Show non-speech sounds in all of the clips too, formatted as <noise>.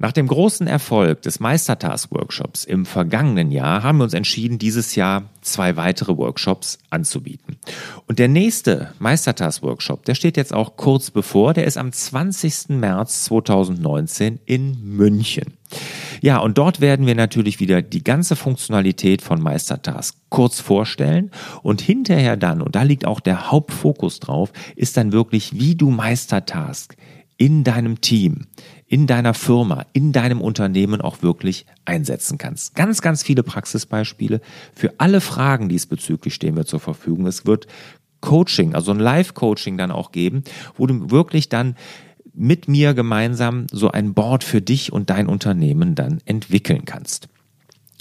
Nach dem großen Erfolg des Meistertask-Workshops im vergangenen Jahr haben wir uns entschieden, dieses Jahr zwei weitere Workshops anzubieten. Und der nächste Meistertask-Workshop, der steht jetzt auch kurz bevor, der ist am 20. März 2019 in München. Ja, und dort werden wir natürlich wieder die ganze Funktionalität von Meistertask kurz vorstellen und hinterher dann, und da liegt auch der Hauptfokus drauf, ist dann wirklich, wie du Meistertask in deinem Team, in deiner Firma, in deinem Unternehmen auch wirklich einsetzen kannst. Ganz, ganz viele Praxisbeispiele. Für alle Fragen diesbezüglich stehen wir zur Verfügung. Es wird Coaching, also ein Live-Coaching dann auch geben, wo du wirklich dann mit mir gemeinsam so ein Board für dich und dein Unternehmen dann entwickeln kannst.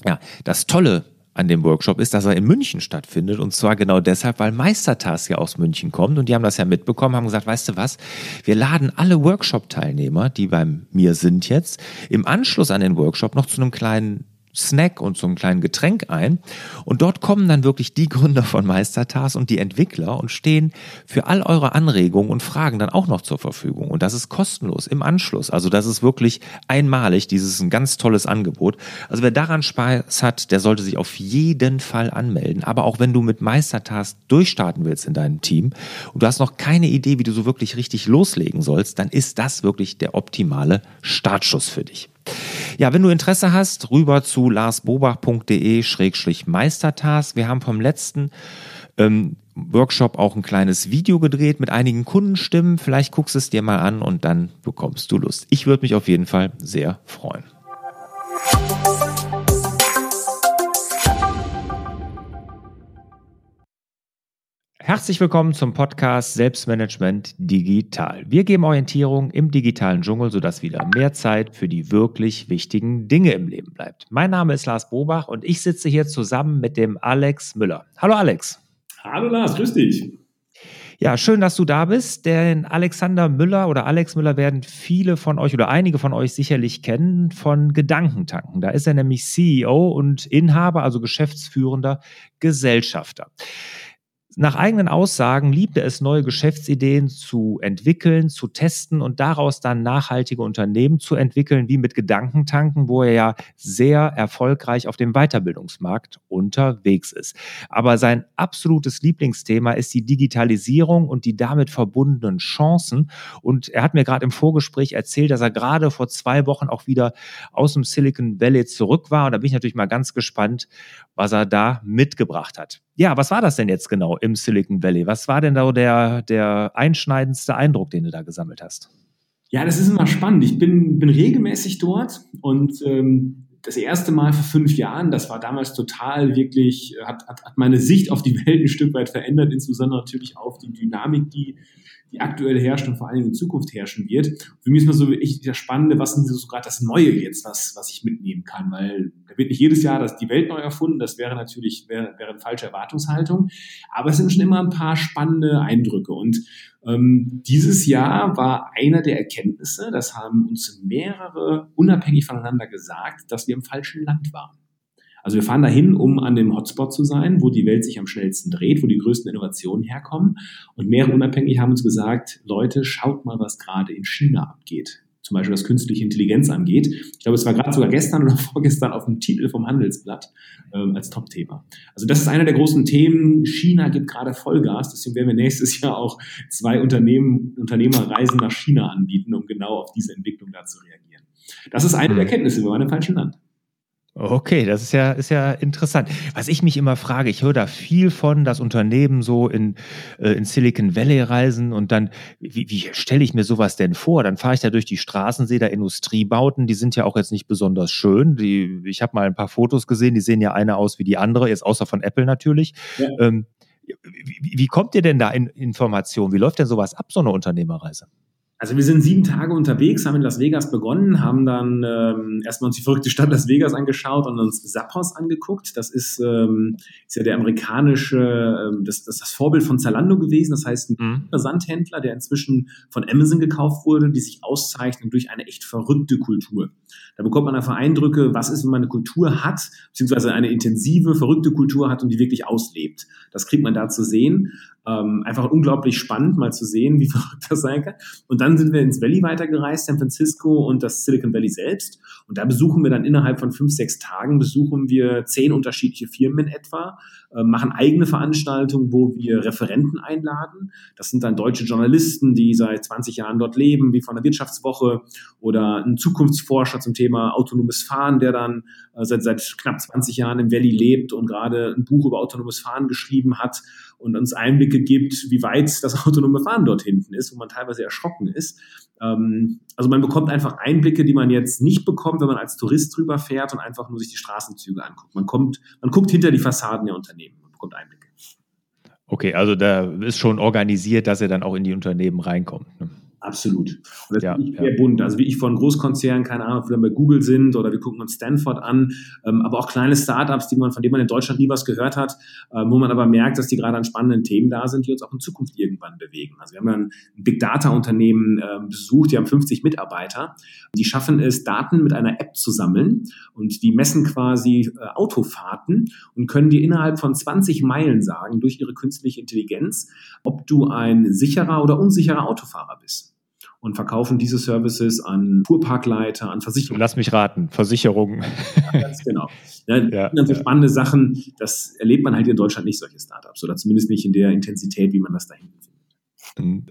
Ja, das Tolle an dem Workshop ist, dass er in München stattfindet. Und zwar genau deshalb, weil Meistertask ja aus München kommt. Und die haben das ja mitbekommen, haben gesagt, weißt du was, wir laden alle Workshop-Teilnehmer, die bei mir sind jetzt, im Anschluss an den Workshop noch zu einem kleinen Snack und so einem kleinen Getränk ein. Und dort kommen dann wirklich die Gründer von Meistertas und die Entwickler und stehen für all eure Anregungen und Fragen dann auch noch zur Verfügung. Und das ist kostenlos im Anschluss. Also das ist wirklich einmalig. Dieses ist ein ganz tolles Angebot. Also wer daran Spaß hat, der sollte sich auf jeden Fall anmelden. Aber auch wenn du mit Meistertas durchstarten willst in deinem Team und du hast noch keine Idee, wie du so wirklich richtig loslegen sollst, dann ist das wirklich der optimale Startschuss für dich. Ja, wenn du Interesse hast, rüber zu larsbobach.de-meistertask. Wir haben vom letzten ähm, Workshop auch ein kleines Video gedreht mit einigen Kundenstimmen. Vielleicht guckst es dir mal an und dann bekommst du Lust. Ich würde mich auf jeden Fall sehr freuen. Herzlich willkommen zum Podcast Selbstmanagement Digital. Wir geben Orientierung im digitalen Dschungel, sodass wieder mehr Zeit für die wirklich wichtigen Dinge im Leben bleibt. Mein Name ist Lars Bobach und ich sitze hier zusammen mit dem Alex Müller. Hallo Alex. Hallo Lars, grüß dich. Ja, schön, dass du da bist. Den Alexander Müller oder Alex Müller werden viele von euch oder einige von euch sicherlich kennen von Gedankentanken. Da ist er nämlich CEO und Inhaber, also geschäftsführender Gesellschafter. Nach eigenen Aussagen liebt er es, neue Geschäftsideen zu entwickeln, zu testen und daraus dann nachhaltige Unternehmen zu entwickeln, wie mit Gedankentanken, wo er ja sehr erfolgreich auf dem Weiterbildungsmarkt unterwegs ist. Aber sein absolutes Lieblingsthema ist die Digitalisierung und die damit verbundenen Chancen. Und er hat mir gerade im Vorgespräch erzählt, dass er gerade vor zwei Wochen auch wieder aus dem Silicon Valley zurück war. Und da bin ich natürlich mal ganz gespannt, was er da mitgebracht hat. Ja, was war das denn jetzt genau im Silicon Valley? Was war denn da der, der einschneidendste Eindruck, den du da gesammelt hast? Ja, das ist immer spannend. Ich bin, bin regelmäßig dort und ähm, das erste Mal vor fünf Jahren, das war damals total wirklich, hat, hat, hat meine Sicht auf die Welt ein Stück weit verändert, insbesondere natürlich auf die Dynamik, die die aktuell herrscht und vor allen Dingen in Zukunft herrschen wird. Für mich ist mal so echt das Spannende, was ist so gerade das Neue jetzt, was, was ich mitnehmen kann, weil da wird nicht jedes Jahr das, die Welt neu erfunden, das wäre natürlich, wäre, wäre eine falsche Erwartungshaltung, aber es sind schon immer ein paar spannende Eindrücke und ähm, dieses Jahr war einer der Erkenntnisse, das haben uns mehrere unabhängig voneinander gesagt, dass wir im falschen Land waren. Also wir fahren dahin, um an dem Hotspot zu sein, wo die Welt sich am schnellsten dreht, wo die größten Innovationen herkommen. Und mehrere unabhängig haben uns gesagt, Leute, schaut mal, was gerade in China abgeht. Zum Beispiel was künstliche Intelligenz angeht. Ich glaube, es war gerade sogar gestern oder <laughs> vorgestern auf dem Titel vom Handelsblatt ähm, als Top-Thema. Also das ist einer der großen Themen. China gibt gerade Vollgas. Deswegen werden wir nächstes Jahr auch zwei Unternehmen, Unternehmerreisen nach China anbieten, um genau auf diese Entwicklung da zu reagieren. Das ist eine der mhm. Erkenntnisse. Wir waren im falschen Land. Okay, das ist ja, ist ja interessant. Was ich mich immer frage, ich höre da viel von, dass Unternehmen so in, äh, in Silicon Valley reisen und dann, wie, wie stelle ich mir sowas denn vor? Dann fahre ich da durch die Straßen, sehe da Industriebauten, die sind ja auch jetzt nicht besonders schön. Die, ich habe mal ein paar Fotos gesehen, die sehen ja eine aus wie die andere, jetzt außer von Apple natürlich. Ja. Ähm, wie, wie kommt ihr denn da in Informationen? Wie läuft denn sowas ab, so eine Unternehmerreise? Also wir sind sieben Tage unterwegs, haben in Las Vegas begonnen, haben dann ähm, erstmal uns die verrückte Stadt Las Vegas angeschaut und uns Zappos angeguckt. Das ist, ähm, ist ja der amerikanische, ähm, das, das ist das Vorbild von Zalando gewesen. Das heißt, ein mhm. Versandhändler, der inzwischen von Amazon gekauft wurde, die sich auszeichnen durch eine echt verrückte Kultur. Da bekommt man einfach Eindrücke, was ist, wenn man eine Kultur hat, beziehungsweise eine intensive, verrückte Kultur hat und die wirklich auslebt. Das kriegt man da zu sehen. Ähm, einfach unglaublich spannend, mal zu sehen, wie <laughs> verrückt das sein kann. Und dann sind wir ins Valley weitergereist, San Francisco und das Silicon Valley selbst. Und da besuchen wir dann innerhalb von fünf, sechs Tagen, besuchen wir zehn unterschiedliche Firmen in etwa, äh, machen eigene Veranstaltungen, wo wir Referenten einladen. Das sind dann deutsche Journalisten, die seit 20 Jahren dort leben, wie von der Wirtschaftswoche oder ein Zukunftsforscher zum Thema autonomes Fahren, der dann äh, seit, seit knapp 20 Jahren im Valley lebt und gerade ein Buch über autonomes Fahren geschrieben hat und uns Einblicke gibt, wie weit das <laughs> autonome Fahren dort hinten ist, wo man teilweise erschrocken ist. Ähm, also man bekommt einfach Einblicke, die man jetzt nicht bekommt, wenn man als Tourist drüber fährt und einfach nur sich die Straßenzüge anguckt. Man kommt, man guckt hinter die Fassaden der Unternehmen und bekommt Einblicke. Okay, also da ist schon organisiert, dass er dann auch in die Unternehmen reinkommt. Ne? Absolut. Und das ja, ist sehr ja. bunt. Also wie ich von Großkonzernen, keine Ahnung, ob wir bei Google sind oder wir gucken uns Stanford an, ähm, aber auch kleine Startups, die man, von denen man in Deutschland nie was gehört hat, äh, wo man aber merkt, dass die gerade an spannenden Themen da sind, die uns auch in Zukunft irgendwann bewegen. Also wir haben dann ein Big Data Unternehmen äh, besucht, die haben 50 Mitarbeiter. Die schaffen es, Daten mit einer App zu sammeln und die messen quasi äh, Autofahrten und können dir innerhalb von 20 Meilen sagen, durch ihre künstliche Intelligenz, ob du ein sicherer oder unsicherer Autofahrer bist und verkaufen diese Services an Fuhrparkleiter, an Versicherungen. Lass mich raten, Versicherungen. Ja, ganz genau. Ja, <laughs> ja, das sind ja. spannende Sachen, das erlebt man halt in Deutschland nicht, solche Startups, oder zumindest nicht in der Intensität, wie man das da hinten findet.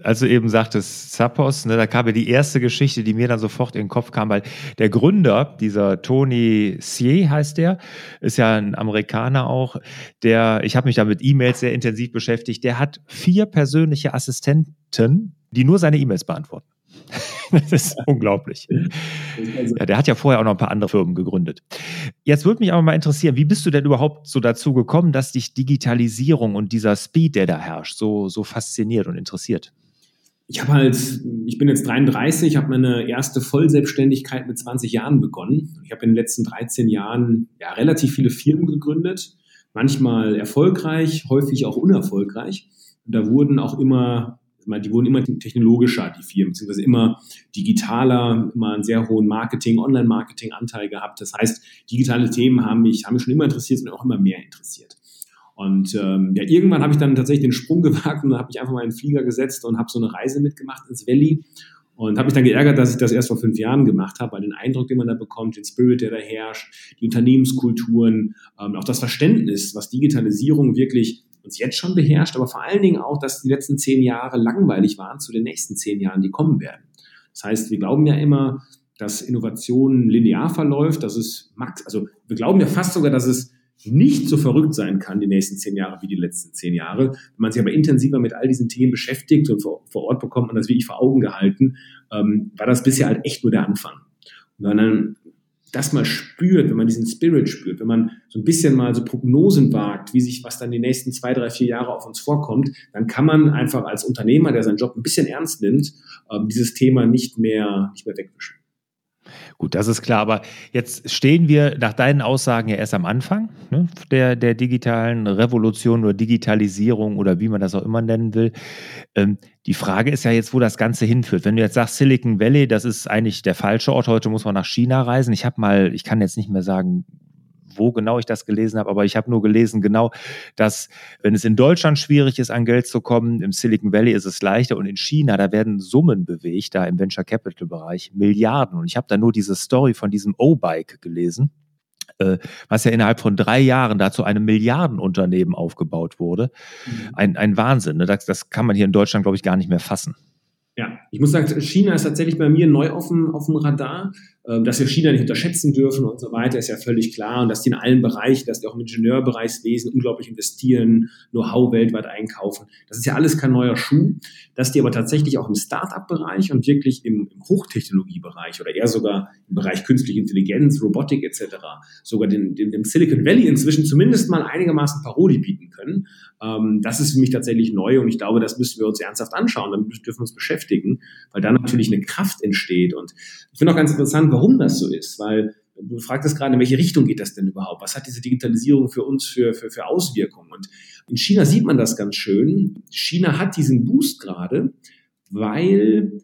Also eben sagtest Zappos, ne, da kam ja die erste Geschichte, die mir dann sofort in den Kopf kam, weil der Gründer, dieser Tony Sier heißt der, ist ja ein Amerikaner auch, der, ich habe mich da mit E-Mails sehr intensiv beschäftigt, der hat vier persönliche Assistenten, die nur seine E-Mails beantworten. <laughs> das ist unglaublich. Ja, der hat ja vorher auch noch ein paar andere Firmen gegründet. Jetzt würde mich aber mal interessieren, wie bist du denn überhaupt so dazu gekommen, dass dich Digitalisierung und dieser Speed, der da herrscht, so, so fasziniert und interessiert? Ich habe halt, ich bin jetzt 33, habe meine erste Vollselbstständigkeit mit 20 Jahren begonnen. Ich habe in den letzten 13 Jahren ja, relativ viele Firmen gegründet, manchmal erfolgreich, häufig auch unerfolgreich. Und da wurden auch immer die wurden immer technologischer, die Firmen, beziehungsweise immer digitaler, immer einen sehr hohen Marketing, Online-Marketing-Anteil gehabt. Das heißt, digitale Themen haben mich, haben mich schon immer interessiert und auch immer mehr interessiert. Und ähm, ja, irgendwann habe ich dann tatsächlich den Sprung <laughs> gewagt und habe ich einfach mal in den Flieger gesetzt und habe so eine Reise mitgemacht ins Valley und habe mich dann geärgert, dass ich das erst vor fünf Jahren gemacht habe, weil den Eindruck, den man da bekommt, den Spirit, der da herrscht, die Unternehmenskulturen, ähm, auch das Verständnis, was Digitalisierung wirklich uns jetzt schon beherrscht, aber vor allen Dingen auch, dass die letzten zehn Jahre langweilig waren zu den nächsten zehn Jahren, die kommen werden. Das heißt, wir glauben ja immer, dass Innovation linear verläuft, dass es max, also wir glauben ja fast sogar, dass es nicht so verrückt sein kann die nächsten zehn Jahre wie die letzten zehn Jahre. Wenn man sich aber intensiver mit all diesen Themen beschäftigt und vor, vor Ort bekommt man das wirklich vor Augen gehalten, ähm, war das bisher halt echt nur der Anfang. Und dann das mal spürt, wenn man diesen Spirit spürt, wenn man so ein bisschen mal so Prognosen wagt, wie sich was dann die nächsten zwei, drei, vier Jahre auf uns vorkommt, dann kann man einfach als Unternehmer, der seinen Job ein bisschen ernst nimmt, ähm, dieses Thema nicht mehr, nicht mehr wegwischen. Gut, das ist klar. Aber jetzt stehen wir nach deinen Aussagen ja erst am Anfang ne, der, der digitalen Revolution oder Digitalisierung oder wie man das auch immer nennen will. Ähm, die Frage ist ja jetzt, wo das Ganze hinführt. Wenn du jetzt sagst Silicon Valley, das ist eigentlich der falsche Ort. Heute muss man nach China reisen. Ich habe mal, ich kann jetzt nicht mehr sagen, wo genau ich das gelesen habe, aber ich habe nur gelesen, genau, dass wenn es in Deutschland schwierig ist, an Geld zu kommen, im Silicon Valley ist es leichter und in China, da werden Summen bewegt, da im Venture Capital Bereich, Milliarden. Und ich habe da nur diese Story von diesem O-Bike gelesen äh, was ja innerhalb von drei Jahren da zu einem Milliardenunternehmen aufgebaut wurde. Mhm. Ein, ein Wahnsinn. Ne? Das, das kann man hier in Deutschland, glaube ich, gar nicht mehr fassen. Ja, ich muss sagen, China ist tatsächlich bei mir neu auf dem, auf dem Radar. Ähm, dass wir China nicht unterschätzen dürfen und so weiter, ist ja völlig klar. Und dass die in allen Bereichen, dass die auch im Ingenieurbereichswesen unglaublich investieren, Know-how weltweit einkaufen. Das ist ja alles kein neuer Schuh. Dass die aber tatsächlich auch im Start-up-Bereich und wirklich im, im Hochtechnologiebereich oder eher sogar im Bereich künstliche Intelligenz, Robotik etc. sogar den, den, dem Silicon Valley inzwischen zumindest mal einigermaßen Paroli bieten können. Ähm, das ist für mich tatsächlich neu und ich glaube, das müssen wir uns ernsthaft anschauen. Damit dürfen wir uns beschäftigen, weil da natürlich eine Kraft entsteht. Und ich finde auch ganz interessant, warum das so ist, weil du fragtest gerade, in welche Richtung geht das denn überhaupt? Was hat diese Digitalisierung für uns für, für, für Auswirkungen? Und in China sieht man das ganz schön. China hat diesen Boost gerade, weil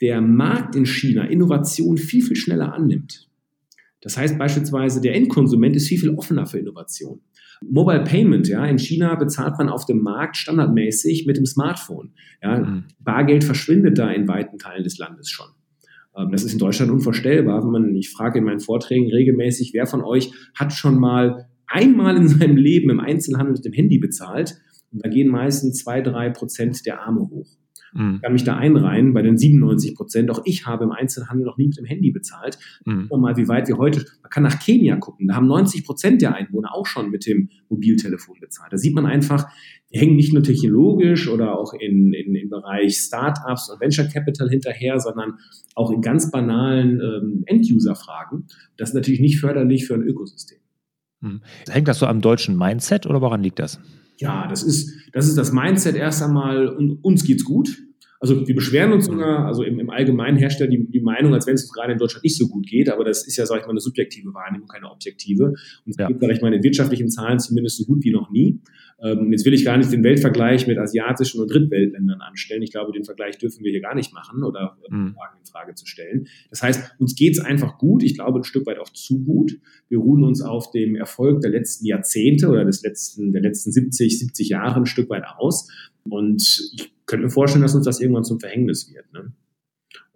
der Markt in China Innovation viel, viel schneller annimmt. Das heißt beispielsweise, der Endkonsument ist viel, viel offener für Innovation. Mobile Payment, ja, in China bezahlt man auf dem Markt standardmäßig mit dem Smartphone. Ja, mhm. Bargeld verschwindet da in weiten Teilen des Landes schon. Ähm, das ist in Deutschland unvorstellbar. Wenn man, ich frage in meinen Vorträgen regelmäßig, wer von euch hat schon mal einmal in <laughs> seinem Leben im Einzelhandel mit dem Handy bezahlt? Und da gehen meistens zwei, drei Prozent der Arme hoch. Mhm. Ich kann mich da einreihen bei den 97 Prozent. Auch ich habe im Einzelhandel noch nie mit dem Handy bezahlt. Mhm. Mal, wie weit wir heute, man kann nach Kenia gucken. Da haben 90 Prozent der Einwohner auch schon mit dem Mobiltelefon bezahlt. Da sieht man einfach, die hängen nicht nur technologisch oder auch in, in, im Bereich Startups und Venture Capital hinterher, sondern auch in ganz banalen ähm, End-User-Fragen. Das ist natürlich nicht förderlich für ein Ökosystem. Mhm. Hängt das so am deutschen Mindset oder woran liegt das? Ja, das ist, das ist das Mindset erst einmal und uns geht's gut. Also wir beschweren uns sogar, also im, im Allgemeinen herrscht ja die, die Meinung, als wenn es gerade in Deutschland nicht so gut geht, aber das ist ja, sag ich mal, eine subjektive Wahrnehmung, keine objektive. Und es ja. geht, sag ich mal, in wirtschaftlichen Zahlen zumindest so gut wie noch nie. Ähm, jetzt will ich gar nicht den Weltvergleich mit asiatischen und Drittweltländern anstellen. Ich glaube, den Vergleich dürfen wir hier gar nicht machen oder mhm. Fragen in Frage zu stellen. Das heißt, uns geht's einfach gut. Ich glaube, ein Stück weit auch zu gut. Wir ruhen uns auf dem Erfolg der letzten Jahrzehnte oder des letzten, der letzten 70, 70 Jahre ein Stück weit aus. Und ich könnte mir vorstellen, dass uns das irgendwann zum Verhängnis wird. Ne?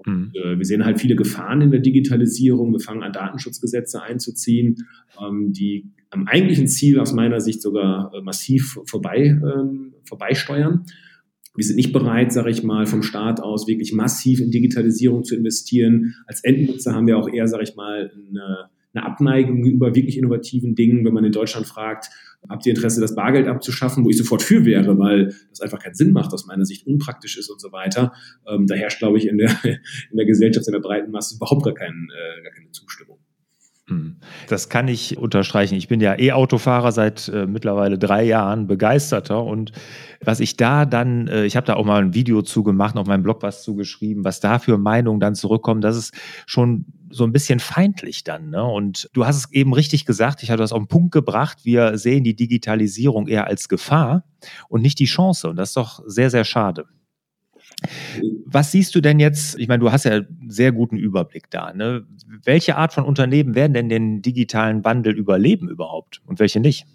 Und, mhm. äh, wir sehen halt viele Gefahren in der Digitalisierung. Wir fangen an, Datenschutzgesetze einzuziehen, ähm, die am eigentlichen Ziel aus meiner Sicht sogar äh, massiv vorbei, ähm, vorbeisteuern. Wir sind nicht bereit, sage ich mal, vom Staat aus wirklich massiv in Digitalisierung zu investieren. Als Endnutzer haben wir auch eher, sage ich mal, eine, eine Abneigung über wirklich innovativen Dingen. Wenn man in Deutschland fragt, habt ihr Interesse, das Bargeld abzuschaffen, wo ich sofort für wäre, weil das einfach keinen Sinn macht, aus meiner Sicht unpraktisch ist und so weiter. Ähm, da herrscht, glaube ich, in der, <laughs> in der Gesellschaft, in der breiten Masse überhaupt gar, kein, äh, gar keine Zustimmung. Hm. Das kann ich unterstreichen. Ich bin ja E-Autofahrer seit äh, mittlerweile drei Jahren, begeisterter. Und was ich da dann, äh, ich habe da auch mal ein Video zugemacht, auf meinem Blog was zugeschrieben, was da für Meinungen dann zurückkommen, das ist schon so ein bisschen feindlich dann. Ne? Und du hast es eben richtig gesagt, ich hatte das auf den Punkt gebracht, wir sehen die Digitalisierung eher als Gefahr und nicht die Chance. Und das ist doch sehr, sehr schade. Was siehst du denn jetzt? Ich meine, du hast ja einen sehr guten Überblick da. Ne? Welche Art von Unternehmen werden denn den digitalen Wandel überleben überhaupt und welche nicht?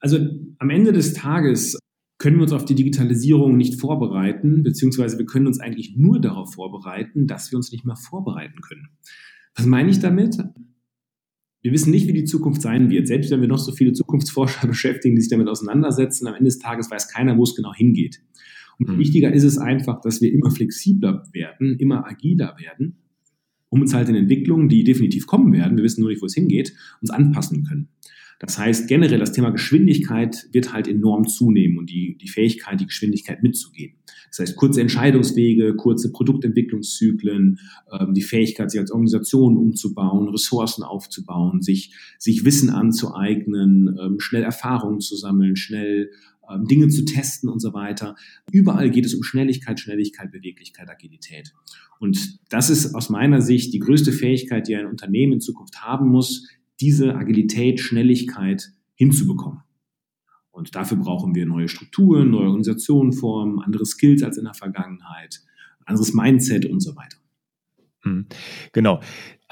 Also am Ende des Tages können wir uns auf die Digitalisierung nicht vorbereiten, beziehungsweise wir können uns eigentlich nur darauf vorbereiten, dass wir uns nicht mehr vorbereiten können. Was meine ich damit? Wir wissen nicht, wie die Zukunft sein wird. Selbst wenn wir noch so viele Zukunftsforscher <laughs> beschäftigen, die sich damit auseinandersetzen, am Ende des Tages weiß keiner, wo es genau hingeht. Und mhm. wichtiger ist es einfach, dass wir immer flexibler werden, immer agiler werden, um uns halt in Entwicklungen, die definitiv kommen werden, wir wissen nur nicht, wo es hingeht, uns anpassen können. Das heißt, generell das Thema Geschwindigkeit wird halt enorm zunehmen und die, die Fähigkeit, die Geschwindigkeit mitzugehen. Das heißt, kurze Entscheidungswege, kurze Produktentwicklungszyklen, ähm, die Fähigkeit, sich als Organisation umzubauen, Ressourcen aufzubauen, sich, sich Wissen anzueignen, ähm, schnell Erfahrungen zu sammeln, schnell ähm, Dinge zu testen und so weiter. Überall geht es um Schnelligkeit, Schnelligkeit, Beweglichkeit, Agilität. Und das ist aus meiner Sicht die größte Fähigkeit, die ein Unternehmen in Zukunft haben muss, diese Agilität, Schnelligkeit hinzubekommen. Und dafür brauchen wir neue Strukturen, neue Organisationenformen, andere Skills als in der Vergangenheit, anderes Mindset und so weiter. Hm. Genau.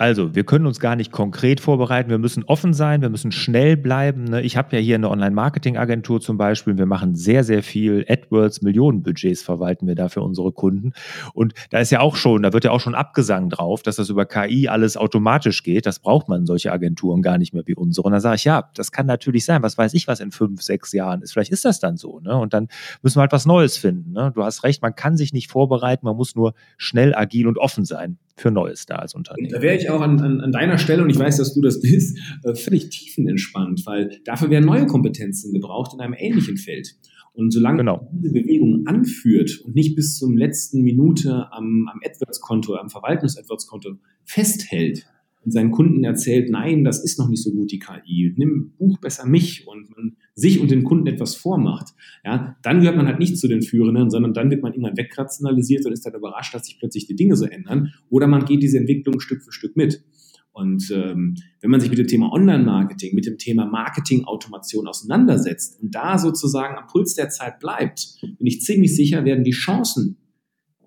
Also, wir können uns gar nicht konkret vorbereiten. Wir müssen offen sein, wir müssen schnell bleiben. Ne? Ich habe ja hier eine Online-Marketing-Agentur zum Beispiel. Wir machen sehr, sehr viel AdWords, Millionenbudgets verwalten wir da für unsere Kunden. Und da ist ja auch schon, da wird ja auch schon Abgesang drauf, dass das über KI alles automatisch geht. Das braucht man solche Agenturen gar nicht mehr wie unsere. Und da sage ich, ja, das kann natürlich sein. Was weiß ich, was in fünf, sechs Jahren ist. Vielleicht ist das dann so. Ne? Und dann müssen wir halt was Neues finden. Ne? Du hast recht, man kann sich nicht vorbereiten, man muss nur schnell, agil und offen sein für Neues da als Unternehmen. Da wäre ich auch an, an, an, deiner Stelle, und ich weiß, dass du das <laughs> bist, äh, völlig tiefenentspannt, weil dafür werden neue Kompetenzen gebraucht in einem ähnlichen Feld. Und solange genau. diese Bewegung anführt und nicht bis zum letzten Minute am, am AdWords-Konto, am Verwaltungs-AdWords-Konto festhält, und seinen Kunden erzählt, nein, das ist noch nicht so gut, die KI, nimm Buch besser mich und man sich und den Kunden etwas vormacht, ja, dann gehört man halt nicht zu den Führenden, sondern dann wird man irgendwann wegrationalisiert und ist dann überrascht, dass sich plötzlich die Dinge so ändern oder man geht diese Entwicklung Stück für Stück mit. Und ähm, wenn man sich mit dem Thema Online-Marketing, mit dem Thema Marketing-Automation auseinandersetzt und da sozusagen am Puls der Zeit bleibt, bin ich ziemlich sicher, werden die Chancen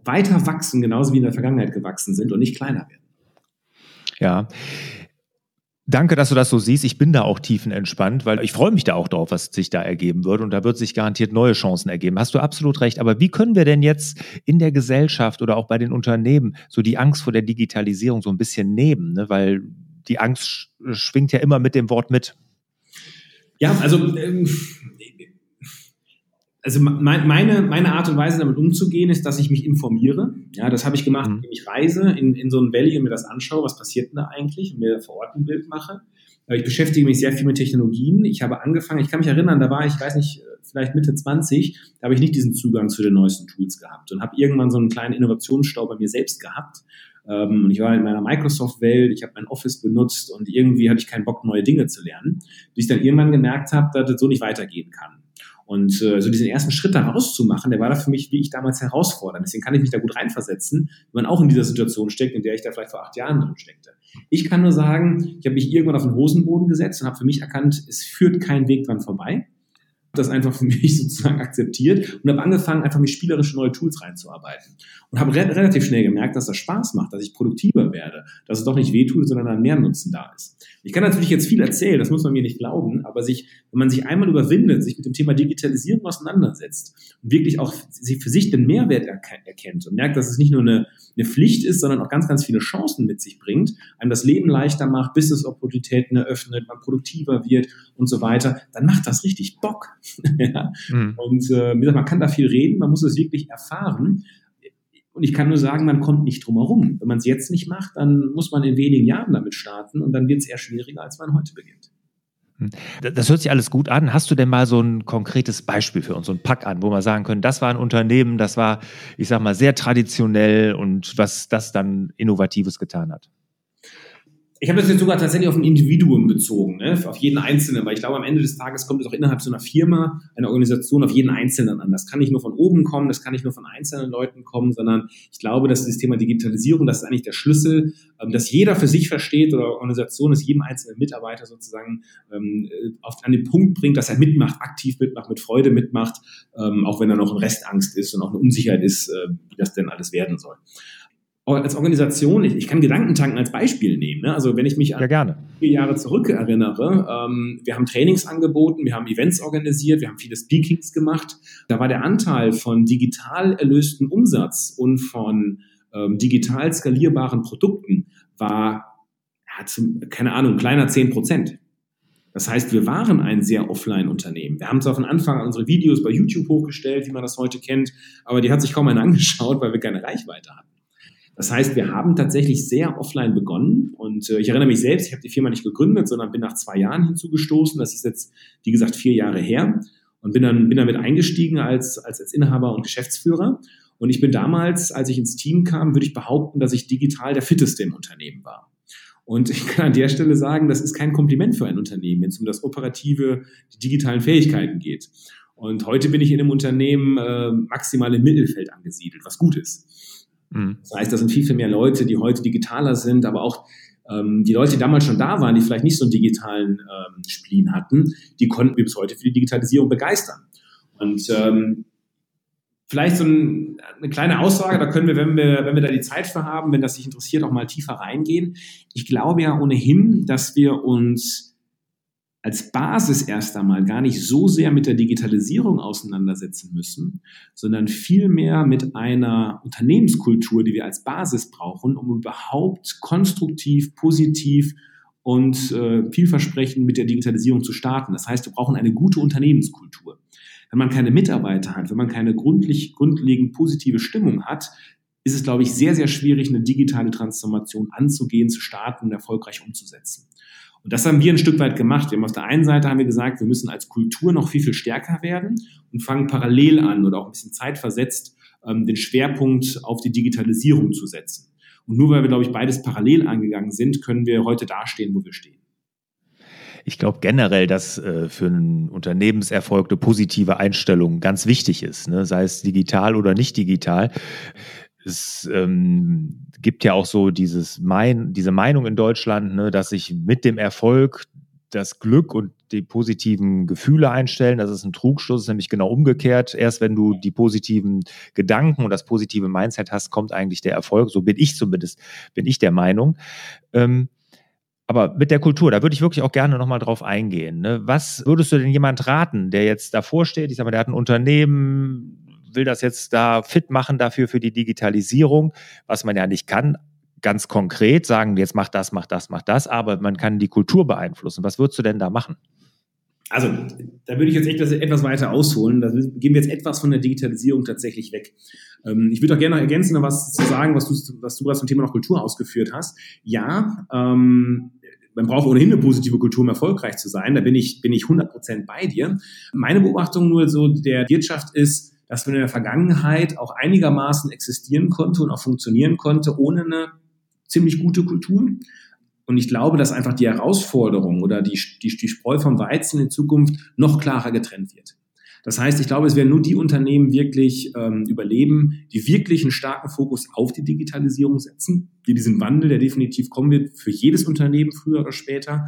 weiter wachsen, genauso wie in der Vergangenheit gewachsen sind und nicht kleiner werden. Ja. Danke, dass du das so siehst. Ich bin da auch tiefenentspannt, weil ich freue mich da auch drauf, was sich da ergeben wird. Und da wird sich garantiert neue Chancen ergeben. Hast du absolut recht. Aber wie können wir denn jetzt in der Gesellschaft oder auch bei den Unternehmen so die Angst vor der Digitalisierung so ein bisschen nehmen? Ne? Weil die Angst schwingt ja immer mit dem Wort mit. Ja, also ähm, also meine, meine Art und Weise damit umzugehen ist, dass ich mich informiere. Ja, das habe ich gemacht, mhm. indem ich reise in, in so ein Valley und mir das anschaue, was passiert denn da eigentlich und mir vor Ort ein Bild mache. Ich beschäftige mich sehr viel mit Technologien. Ich habe angefangen, ich kann mich erinnern, da war ich, weiß nicht, vielleicht Mitte 20, da habe ich nicht diesen Zugang zu den neuesten Tools gehabt und habe irgendwann so einen kleinen Innovationsstau bei mir selbst gehabt. Ähm, und ich war in meiner Microsoft-Welt, ich habe mein Office benutzt und irgendwie hatte ich keinen Bock, neue Dinge zu lernen, bis ich dann irgendwann gemerkt habe, dass das so nicht weitergehen kann. Und äh, so diesen ersten Schritt da rauszumachen, der war da für mich, wie ich damals herausfordernd. Deswegen kann ich mich da gut reinversetzen, wenn man auch in dieser Situation steckt, in der ich da vielleicht vor acht Jahren drin steckte. Ich kann nur sagen, ich habe mich irgendwann auf den Hosenboden gesetzt und habe für mich erkannt, es führt kein Weg dran vorbei das einfach für mich <laughs> sozusagen akzeptiert und habe angefangen, einfach mit spielerische neue Tools reinzuarbeiten. Und habe re relativ schnell gemerkt, dass das Spaß macht, dass ich produktiver werde, dass es doch nicht wehtut, sondern ein Mehrnutzen da ist. Ich kann natürlich jetzt viel erzählen, das muss man mir nicht glauben, aber sich, wenn man sich einmal überwindet, sich mit dem Thema Digitalisierung auseinandersetzt und wirklich auch für sich den Mehrwert erkennt und merkt, dass es nicht nur eine, eine Pflicht ist, sondern auch ganz, ganz viele Chancen mit sich bringt, einem das Leben leichter macht, Business-Opportunitäten eröffnet, man produktiver wird und so weiter, dann macht das richtig Bock. <laughs> ja? mhm. Und äh, wie gesagt, man kann da viel reden, man muss es wirklich erfahren. Und ich kann nur sagen, man kommt nicht drum herum. Wenn man es jetzt nicht macht, dann muss man in wenigen Jahren damit starten und dann wird es eher schwieriger, als man heute beginnt. Hm. Das hört sich alles gut an. Hast du denn mal so ein konkretes Beispiel für uns, so ein Pack an, wo wir sagen können, das war ein Unternehmen, das war, ich sag mal, sehr traditionell und was das dann Innovatives getan hat? Ich habe das jetzt sogar tatsächlich auf ein Individuum bezogen, ne? auf jeden Einzelnen, weil ich glaube, am Ende des Tages kommt es auch innerhalb so einer Firma, einer Organisation auf jeden Einzelnen an. Das kann nicht nur von oben kommen, das kann nicht nur von einzelnen Leuten kommen, sondern ich glaube, dass das Thema Digitalisierung, das ist eigentlich der Schlüssel, ähm, dass jeder für sich versteht oder Organisation es jedem einzelnen Mitarbeiter sozusagen ähm, auf, an den Punkt bringt, dass er mitmacht, aktiv mitmacht, mit Freude mitmacht, ähm, auch wenn da noch ein Restangst ist und auch eine Unsicherheit ist, äh, wie das denn alles werden soll als Organisation, ich, ich kann Gedankentanken als Beispiel nehmen. Ne? Also wenn ich mich an ja, vier Jahre zurück erinnere, ähm, wir haben Trainings angeboten, wir haben Events organisiert, wir haben viele Speakings gemacht. Da war der Anteil von digital erlösten Umsatz und von ähm, digital skalierbaren Produkten war, ja, zum, keine Ahnung, kleiner zehn Prozent. Das heißt, wir waren ein sehr Offline-Unternehmen. Wir haben zwar von Anfang an unsere Videos bei YouTube hochgestellt, wie man das heute kennt, aber die hat sich kaum einer <laughs> angeschaut, weil wir keine Reichweite hatten. Das heißt, wir haben tatsächlich sehr offline begonnen und äh, ich erinnere mich selbst, ich habe die Firma nicht gegründet, sondern bin nach zwei Jahren hinzugestoßen. Das ist jetzt, wie gesagt, vier Jahre her und bin dann bin damit eingestiegen als, als, als Inhaber und Geschäftsführer. Und ich bin damals, als ich ins Team kam, würde ich behaupten, dass ich digital der fitteste im Unternehmen war. Und ich kann an der Stelle sagen, das ist kein Kompliment für ein Unternehmen, wenn es um das operative, die digitalen Fähigkeiten geht. Und heute bin ich in einem Unternehmen äh, maximal im Mittelfeld angesiedelt, was gut ist. Mhm. Das heißt, das sind viel, viel mehr Leute, die heute digitaler sind, aber auch ähm, die Leute, die damals schon da waren, die vielleicht nicht so einen digitalen ähm, Spleen hatten, die konnten wir bis heute für die Digitalisierung begeistern. Und ähm, vielleicht so ein, eine kleine Aussage, da können wir, wenn wir, wenn wir da die Zeit für haben, wenn das sich interessiert, auch mal tiefer reingehen. Ich glaube ja ohnehin, dass wir uns als Basis erst einmal gar nicht so sehr mit der Digitalisierung auseinandersetzen müssen, sondern vielmehr mit einer Unternehmenskultur, die wir als Basis brauchen, um überhaupt konstruktiv, positiv und äh, vielversprechend mit der Digitalisierung zu starten. Das heißt, wir brauchen eine gute Unternehmenskultur. Wenn man keine Mitarbeiter hat, wenn man keine grundlegend positive Stimmung hat, ist es, glaube ich, sehr, sehr schwierig, eine digitale Transformation anzugehen, zu starten und erfolgreich umzusetzen. Und das haben wir ein Stück weit gemacht. Wir haben auf der einen Seite haben wir gesagt, wir müssen als Kultur noch viel, viel stärker werden und fangen parallel an oder auch ein bisschen zeitversetzt ähm, den Schwerpunkt auf die Digitalisierung zu setzen. Und nur weil wir, glaube ich, beides parallel angegangen sind, können wir heute dastehen, wo wir stehen. Ich glaube generell, dass äh, für einen Unternehmenserfolg eine positive Einstellung ganz wichtig ist, ne? sei es digital oder nicht digital es ähm, gibt ja auch so dieses mein, diese Meinung in Deutschland, ne, dass sich mit dem Erfolg das Glück und die positiven Gefühle einstellen. Das ist ein Trugschluss, nämlich genau umgekehrt. Erst wenn du die positiven Gedanken und das positive Mindset hast, kommt eigentlich der Erfolg. So bin ich zumindest, bin ich der Meinung. Ähm, aber mit der Kultur, da würde ich wirklich auch gerne nochmal drauf eingehen. Ne? Was würdest du denn jemand raten, der jetzt davor steht? Ich sage mal, der hat ein Unternehmen, will das jetzt da fit machen dafür für die Digitalisierung, was man ja nicht kann. Ganz konkret sagen, jetzt mach das, mach das, mach das, aber man kann die Kultur beeinflussen. Was würdest du denn da machen? Also, da würde ich jetzt etwas, etwas weiter ausholen. Da gehen wir jetzt etwas von der Digitalisierung tatsächlich weg. Ähm, ich würde auch gerne noch ergänzen, was zu sagen, was du, was du gerade zum Thema noch Kultur ausgeführt hast. Ja, ähm, man braucht ohnehin eine positive Kultur, um erfolgreich zu sein. Da bin ich, bin ich 100% bei dir. Meine Beobachtung nur so der Wirtschaft ist, dass man in der Vergangenheit auch einigermaßen existieren konnte und auch funktionieren konnte ohne eine ziemlich gute Kultur. Und ich glaube, dass einfach die Herausforderung oder die, die, die Spreu vom Weizen in Zukunft noch klarer getrennt wird. Das heißt, ich glaube, es werden nur die Unternehmen wirklich ähm, überleben, die wirklich einen starken Fokus auf die Digitalisierung setzen, die diesen Wandel, der definitiv kommen wird, für jedes Unternehmen früher oder später,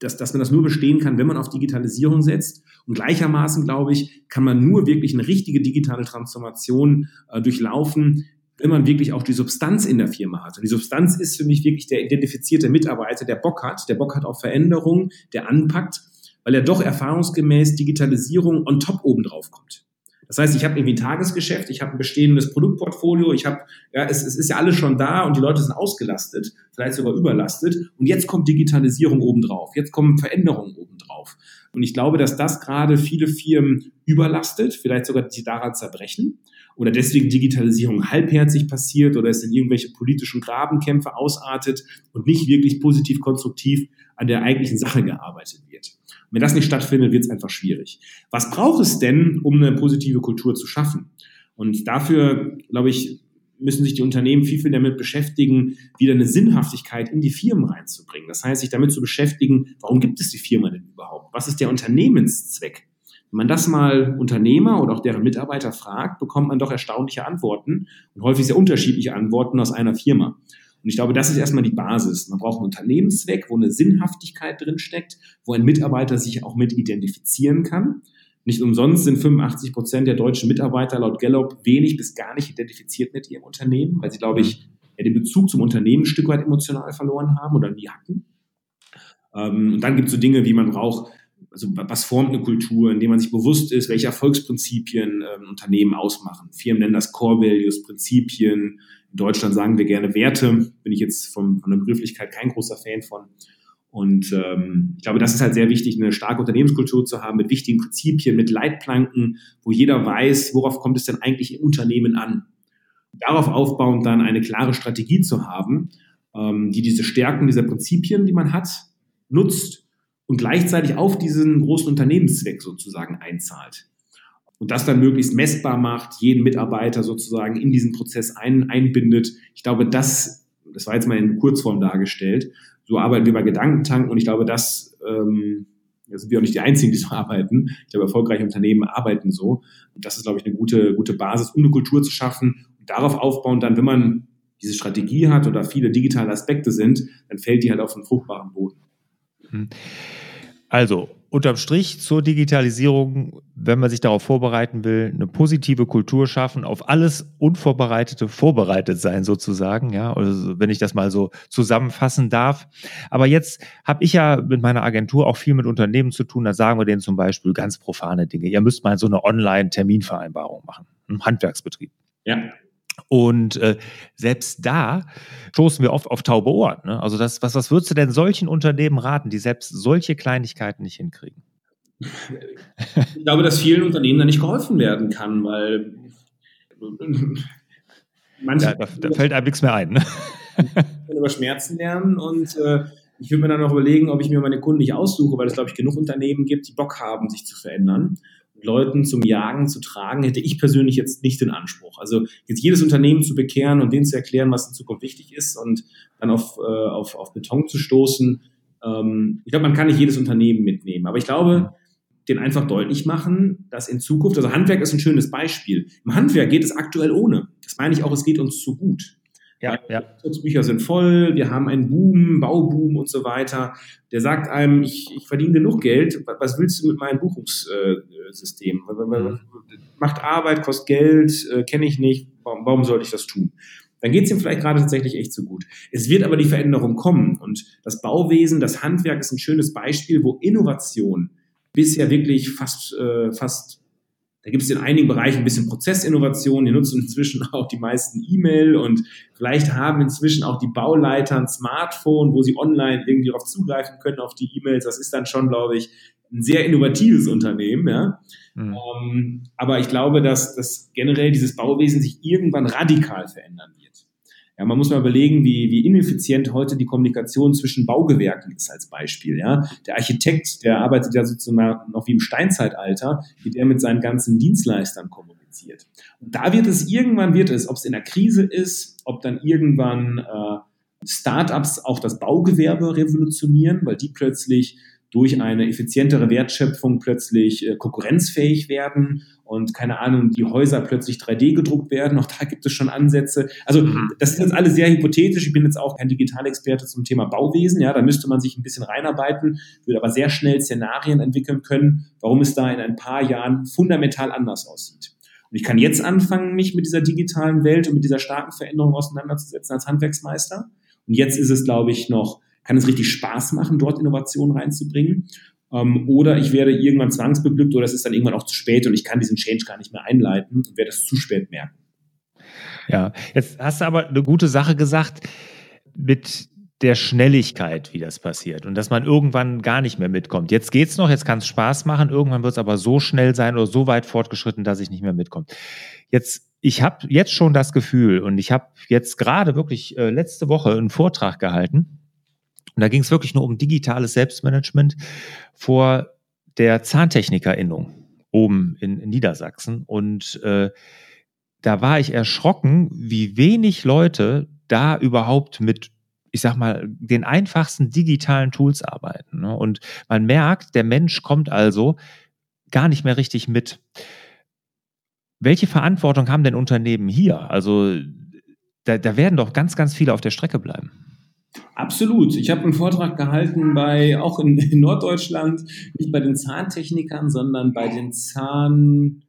dass, dass man das nur bestehen kann, wenn man auf Digitalisierung setzt. Und gleichermaßen, glaube ich, kann man nur wirklich eine richtige digitale Transformation äh, durchlaufen, wenn man wirklich auch die Substanz in der Firma hat. Und die Substanz ist für mich wirklich der identifizierte Mitarbeiter, der Bock hat, der Bock hat auf Veränderung, der anpackt, weil er doch erfahrungsgemäß Digitalisierung on top oben drauf kommt. Das heißt, ich habe irgendwie ein Tagesgeschäft, ich habe ein bestehendes Produktportfolio, ich habe, ja, es, es ist ja alles schon da und die Leute sind ausgelastet, vielleicht sogar überlastet. Und jetzt kommt Digitalisierung obendrauf, jetzt kommen Veränderungen obendrauf. Und ich glaube, dass das gerade viele Firmen überlastet, vielleicht sogar die daran zerbrechen oder deswegen Digitalisierung halbherzig passiert oder es in irgendwelche politischen Grabenkämpfe ausartet und nicht wirklich positiv konstruktiv an der eigentlichen Sache gearbeitet wird. Und wenn das nicht stattfindet, wird es einfach schwierig. Was braucht es denn, um eine positive Kultur zu schaffen? Und dafür, glaube ich, müssen sich die Unternehmen viel, viel damit beschäftigen, wieder eine Sinnhaftigkeit in die Firmen reinzubringen. Das heißt, sich damit zu beschäftigen, warum gibt es die Firma denn überhaupt? Was ist der Unternehmenszweck? Wenn man das mal Unternehmer oder auch deren Mitarbeiter fragt, bekommt man doch erstaunliche Antworten und häufig sehr unterschiedliche Antworten aus einer Firma. Und ich glaube, das ist erstmal die Basis. Man braucht einen Unternehmenszweck, wo eine Sinnhaftigkeit drinsteckt, wo ein Mitarbeiter sich auch mit identifizieren kann. Nicht umsonst sind 85 Prozent der deutschen Mitarbeiter laut Gallup wenig bis gar nicht identifiziert mit ihrem Unternehmen, weil sie, glaube ich, ja, den Bezug zum Unternehmen ein Stück weit emotional verloren haben oder nie hatten. Ähm, und dann gibt es so Dinge, wie man braucht also was formt eine Kultur, indem man sich bewusst ist, welche Erfolgsprinzipien ähm, Unternehmen ausmachen. Firmen nennen das Core Values, Prinzipien. In Deutschland sagen wir gerne Werte. Bin ich jetzt von, von der Begrifflichkeit kein großer Fan von. Und ähm, ich glaube, das ist halt sehr wichtig, eine starke Unternehmenskultur zu haben mit wichtigen Prinzipien, mit Leitplanken, wo jeder weiß, worauf kommt es denn eigentlich im Unternehmen an. Darauf aufbauend dann eine klare Strategie zu haben, ähm, die diese Stärken dieser Prinzipien, die man hat, nutzt und gleichzeitig auf diesen großen Unternehmenszweck sozusagen einzahlt. Und das dann möglichst messbar macht, jeden Mitarbeiter sozusagen in diesen Prozess ein, einbindet. Ich glaube, das, das war jetzt mal in Kurzform dargestellt. So arbeiten wir bei Gedankentanken und ich glaube, das, ähm, da sind wir auch nicht die Einzigen, die so <laughs> arbeiten. Ich glaube, erfolgreiche Unternehmen arbeiten so. Und das ist, glaube ich, eine gute, gute Basis, um eine Kultur zu schaffen. Und darauf aufbauen dann, wenn man diese Strategie hat oder viele digitale Aspekte sind, dann fällt die halt auf einen fruchtbaren Boden. Hm. Also, unterm Strich zur Digitalisierung, wenn man sich darauf vorbereiten will, eine positive Kultur schaffen, auf alles Unvorbereitete vorbereitet sein sozusagen, ja, also wenn ich das mal so zusammenfassen darf. Aber jetzt habe ich ja mit meiner Agentur auch viel mit Unternehmen zu tun, da sagen wir denen zum Beispiel ganz profane Dinge. Ihr müsst mal so eine Online-Terminvereinbarung machen, im Handwerksbetrieb. Ja. Und äh, selbst da stoßen wir oft auf taube Ohren. Ne? Also das, was, was würdest du denn solchen Unternehmen raten, die selbst solche Kleinigkeiten nicht hinkriegen? Ich glaube, dass vielen Unternehmen da nicht geholfen werden kann, weil <laughs> manche ja, da, da, fällt einem nichts mehr ein. Ne? <laughs> über Schmerzen lernen und äh, ich würde mir dann noch überlegen, ob ich mir meine Kunden nicht aussuche, weil es, glaube ich, genug Unternehmen gibt, die Bock haben, sich zu verändern. Leuten zum Jagen zu tragen, hätte ich persönlich jetzt nicht den Anspruch. Also jetzt jedes Unternehmen zu bekehren und denen zu erklären, was in Zukunft wichtig ist und dann auf, äh, auf, auf Beton zu stoßen. Ähm, ich glaube, man kann nicht jedes Unternehmen mitnehmen. Aber ich glaube, den einfach deutlich machen, dass in Zukunft, also Handwerk ist ein schönes Beispiel. Im Handwerk geht es aktuell ohne. Das meine ich auch, es geht uns zu gut. Ja, ja. Bücher sind voll, wir haben einen Boom, Bauboom und so weiter. Der sagt einem, ich, ich verdiene genug Geld, was willst du mit meinem Buchungssystem? Mhm. Macht Arbeit, kostet Geld, äh, kenne ich nicht, warum, warum sollte ich das tun? Dann geht es ihm vielleicht gerade tatsächlich echt so gut. Es wird aber die Veränderung kommen und das Bauwesen, das Handwerk ist ein schönes Beispiel, wo Innovation bisher wirklich fast, äh, fast da gibt es in einigen Bereichen ein bisschen Prozessinnovation. Die nutzen inzwischen <laughs> auch die meisten E-Mail und vielleicht haben inzwischen auch die Bauleiter ein Smartphone, wo sie online irgendwie darauf zugreifen können, auf die E-Mails. Das ist dann schon, glaube ich, ein sehr innovatives Unternehmen. Ja? Mhm. Ähm, aber ich glaube, dass, dass generell dieses Bauwesen sich irgendwann radikal verändern wird. Ja, man muss mal überlegen, wie, wie ineffizient heute die Kommunikation zwischen Baugewerken ist als Beispiel. Ja, der Architekt, der arbeitet ja sozusagen noch wie im Steinzeitalter, wie der mit seinen ganzen Dienstleistern kommuniziert. Und da wird es irgendwann wird es, ob es in der Krise ist, ob dann irgendwann äh, Startups auch das Baugewerbe revolutionieren, weil die plötzlich durch eine effizientere Wertschöpfung plötzlich äh, konkurrenzfähig werden und keine Ahnung, die Häuser plötzlich 3D gedruckt werden. Auch da gibt es schon Ansätze. Also mhm. das ist jetzt alles sehr hypothetisch. Ich bin jetzt auch kein Digitalexperte zum Thema Bauwesen. Ja, da müsste man sich ein bisschen reinarbeiten, würde aber sehr schnell Szenarien entwickeln können, warum es da in ein paar Jahren fundamental anders aussieht. Und ich kann jetzt anfangen, mich mit dieser digitalen Welt und mit dieser starken Veränderung auseinanderzusetzen als Handwerksmeister. Und jetzt ist es, glaube ich, noch kann es richtig Spaß machen, dort Innovationen reinzubringen. Ähm, oder ich werde irgendwann zwangsbeglückt oder es ist dann irgendwann auch zu spät und ich kann diesen Change gar nicht mehr einleiten und werde es zu spät merken. Ja, jetzt hast du aber eine gute Sache gesagt mit der Schnelligkeit, wie das passiert und dass man irgendwann gar nicht mehr mitkommt. Jetzt geht's noch, jetzt kann es Spaß machen, irgendwann wird es aber so schnell sein oder so weit fortgeschritten, dass ich nicht mehr mitkomme. Jetzt ich habe jetzt schon das Gefühl und ich habe jetzt gerade wirklich äh, letzte Woche einen Vortrag gehalten und da ging es wirklich nur um digitales Selbstmanagement vor der Zahntechnikerinnung oben in, in Niedersachsen. Und äh, da war ich erschrocken, wie wenig Leute da überhaupt mit, ich sag mal, den einfachsten digitalen Tools arbeiten. Ne? Und man merkt, der Mensch kommt also gar nicht mehr richtig mit. Welche Verantwortung haben denn Unternehmen hier? Also da, da werden doch ganz, ganz viele auf der Strecke bleiben. Absolut. Ich habe einen Vortrag gehalten bei, auch in, in, Norddeutschland, nicht bei den Zahntechnikern, sondern bei den Zahn,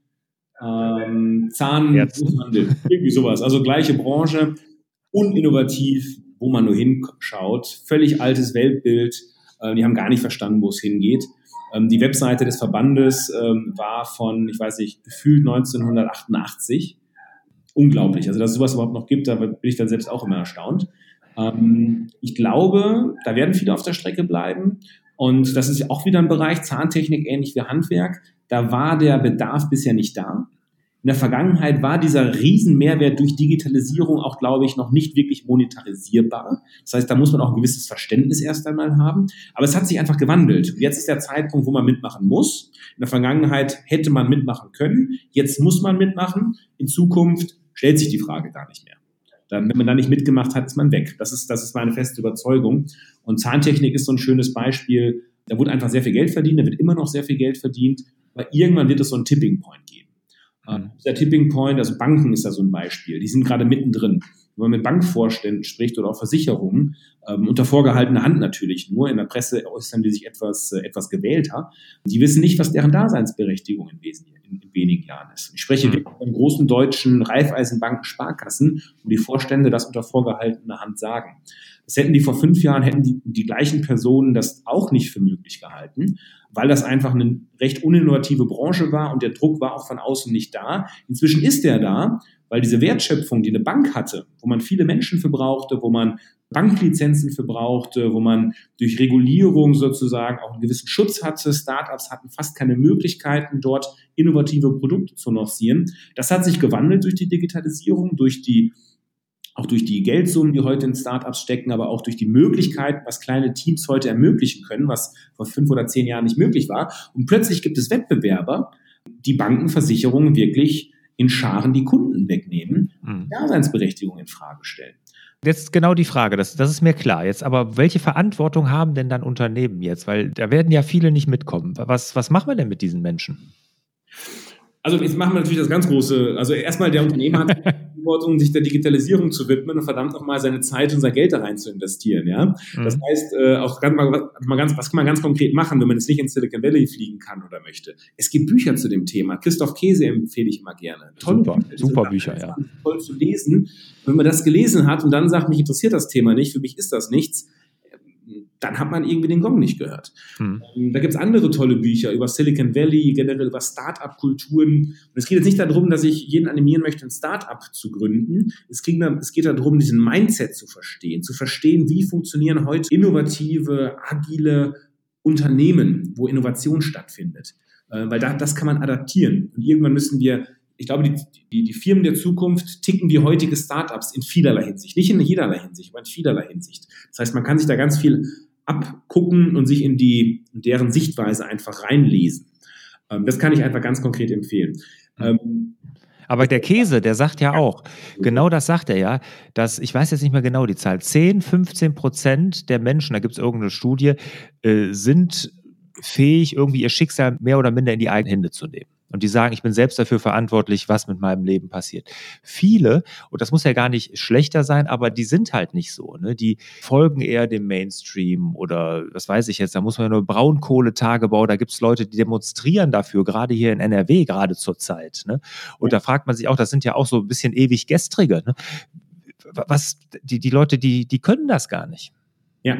ähm, Zahnhandel. Irgendwie sowas. Also gleiche Branche, uninnovativ, wo man nur hinschaut. Völlig altes Weltbild. Äh, die haben gar nicht verstanden, wo es hingeht. Ähm, die Webseite des Verbandes ähm, war von, ich weiß nicht, gefühlt 1988. Unglaublich. Also, dass es sowas überhaupt noch gibt, da bin ich dann selbst auch immer erstaunt. Ähm, ich glaube, da werden viele auf der Strecke bleiben. Und das ist auch wieder ein Bereich Zahntechnik, ähnlich wie Handwerk. Da war der Bedarf bisher nicht da. In der Vergangenheit war dieser Riesenmehrwert durch Digitalisierung auch, glaube ich, noch nicht wirklich monetarisierbar. Das heißt, da muss man auch ein gewisses Verständnis erst einmal haben. Aber es hat sich einfach gewandelt. Jetzt ist der Zeitpunkt, wo man mitmachen muss. In der Vergangenheit hätte man mitmachen können. Jetzt muss man mitmachen. In Zukunft stellt sich die Frage gar nicht mehr. Dann, wenn man da nicht mitgemacht hat, ist man weg. Das ist, das ist meine feste Überzeugung. Und Zahntechnik ist so ein schönes Beispiel. Da wurde einfach sehr viel Geld verdient, da wird immer noch sehr viel Geld verdient, aber irgendwann wird es so einen Tipping Point geben. Mhm. Der Tipping Point, also Banken ist da so ein Beispiel, die sind gerade mittendrin. Wenn man mit Bankvorständen spricht oder auch Versicherungen, ähm, unter vorgehaltener Hand natürlich nur, in der Presse äußern die sich etwas, äh, etwas gewählter, die wissen nicht, was deren Daseinsberechtigung in, in, in wenigen Jahren ist. Ich spreche mhm. von großen deutschen Raiffeisenbanken, Sparkassen, wo die Vorstände das unter vorgehaltener Hand sagen. Das hätten die vor fünf Jahren, hätten die, die gleichen Personen das auch nicht für möglich gehalten, weil das einfach eine recht uninnovative Branche war und der Druck war auch von außen nicht da. Inzwischen ist der da, weil diese Wertschöpfung, die eine Bank hatte, wo man viele Menschen für brauchte, wo man Banklizenzen für brauchte, wo man durch Regulierung sozusagen auch einen gewissen Schutz hatte. Startups hatten fast keine Möglichkeiten, dort innovative Produkte zu lancieren. Das hat sich gewandelt durch die Digitalisierung, durch die auch durch die Geldsummen, die heute in Startups stecken, aber auch durch die Möglichkeiten, was kleine Teams heute ermöglichen können, was vor fünf oder zehn Jahren nicht möglich war. Und plötzlich gibt es Wettbewerber, die Bankenversicherungen wirklich in Scharen die Kunden wegnehmen, mhm. Daseinsberechtigung in Frage stellen. Jetzt genau die Frage, das, das ist mir klar. Jetzt aber, welche Verantwortung haben denn dann Unternehmen jetzt? Weil da werden ja viele nicht mitkommen. Was, was machen wir denn mit diesen Menschen? Also jetzt machen wir natürlich das ganz große, also erstmal der Unternehmer hat <laughs> Verantwortung, sich der Digitalisierung zu widmen und verdammt nochmal seine Zeit und sein Geld da rein zu investieren. Ja? Mhm. Das heißt, äh, auch ganz mal, mal ganz, was kann man ganz konkret machen, wenn man jetzt nicht in Silicon Valley fliegen kann oder möchte? Es gibt Bücher zu dem Thema. Christoph Käse empfehle ich immer gerne. Tolle super, Bücher, super Bücher, ja. Toll zu lesen. wenn man das gelesen hat und dann sagt, mich interessiert das Thema nicht, für mich ist das nichts, dann hat man irgendwie den Gong nicht gehört. Hm. Ähm, da gibt es andere tolle Bücher über Silicon Valley, generell über Start-up-Kulturen. Und es geht jetzt nicht darum, dass ich jeden animieren möchte, ein Start-up zu gründen. Es, da, es geht darum, diesen Mindset zu verstehen, zu verstehen, wie funktionieren heute innovative, agile Unternehmen, wo Innovation stattfindet. Äh, weil da, das kann man adaptieren. Und irgendwann müssen wir ich glaube, die, die, die Firmen der Zukunft ticken wie heutige Startups in vielerlei Hinsicht. Nicht in jederlei Hinsicht, aber in vielerlei Hinsicht. Das heißt, man kann sich da ganz viel abgucken und sich in die in deren Sichtweise einfach reinlesen. Ähm, das kann ich einfach ganz konkret empfehlen. Ähm, aber der Käse, der sagt ja auch, genau das sagt er ja, dass, ich weiß jetzt nicht mehr genau die Zahl, 10, 15 Prozent der Menschen, da gibt es irgendeine Studie, äh, sind fähig, irgendwie ihr Schicksal mehr oder minder in die eigenen Hände zu nehmen. Und die sagen, ich bin selbst dafür verantwortlich, was mit meinem Leben passiert. Viele, und das muss ja gar nicht schlechter sein, aber die sind halt nicht so. Ne? Die folgen eher dem Mainstream oder was weiß ich jetzt, da muss man ja nur Braunkohletagebau, da gibt es Leute, die demonstrieren dafür, gerade hier in NRW, gerade zur Zeit. Ne? Und ja. da fragt man sich auch, das sind ja auch so ein bisschen ewig gestrige. Ne? Was, die, die Leute, die, die können das gar nicht. Ja,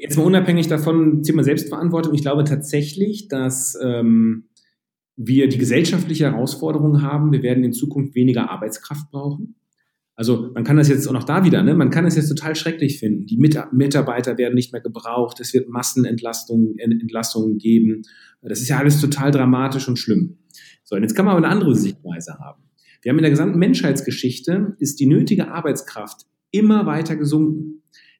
jetzt mal unabhängig davon, Thema Selbstverantwortung. Ich glaube tatsächlich, dass ähm, wir die gesellschaftliche Herausforderung haben, wir werden in Zukunft weniger Arbeitskraft brauchen. Also man kann das jetzt auch noch da wieder, ne? man kann es jetzt total schrecklich finden. Die Mitarbeiter werden nicht mehr gebraucht, es wird Massenentlastungen Entlastungen geben. Das ist ja alles total dramatisch und schlimm. So, und jetzt kann man aber eine andere Sichtweise haben. Wir haben in der gesamten Menschheitsgeschichte ist die nötige Arbeitskraft immer weiter gesunken.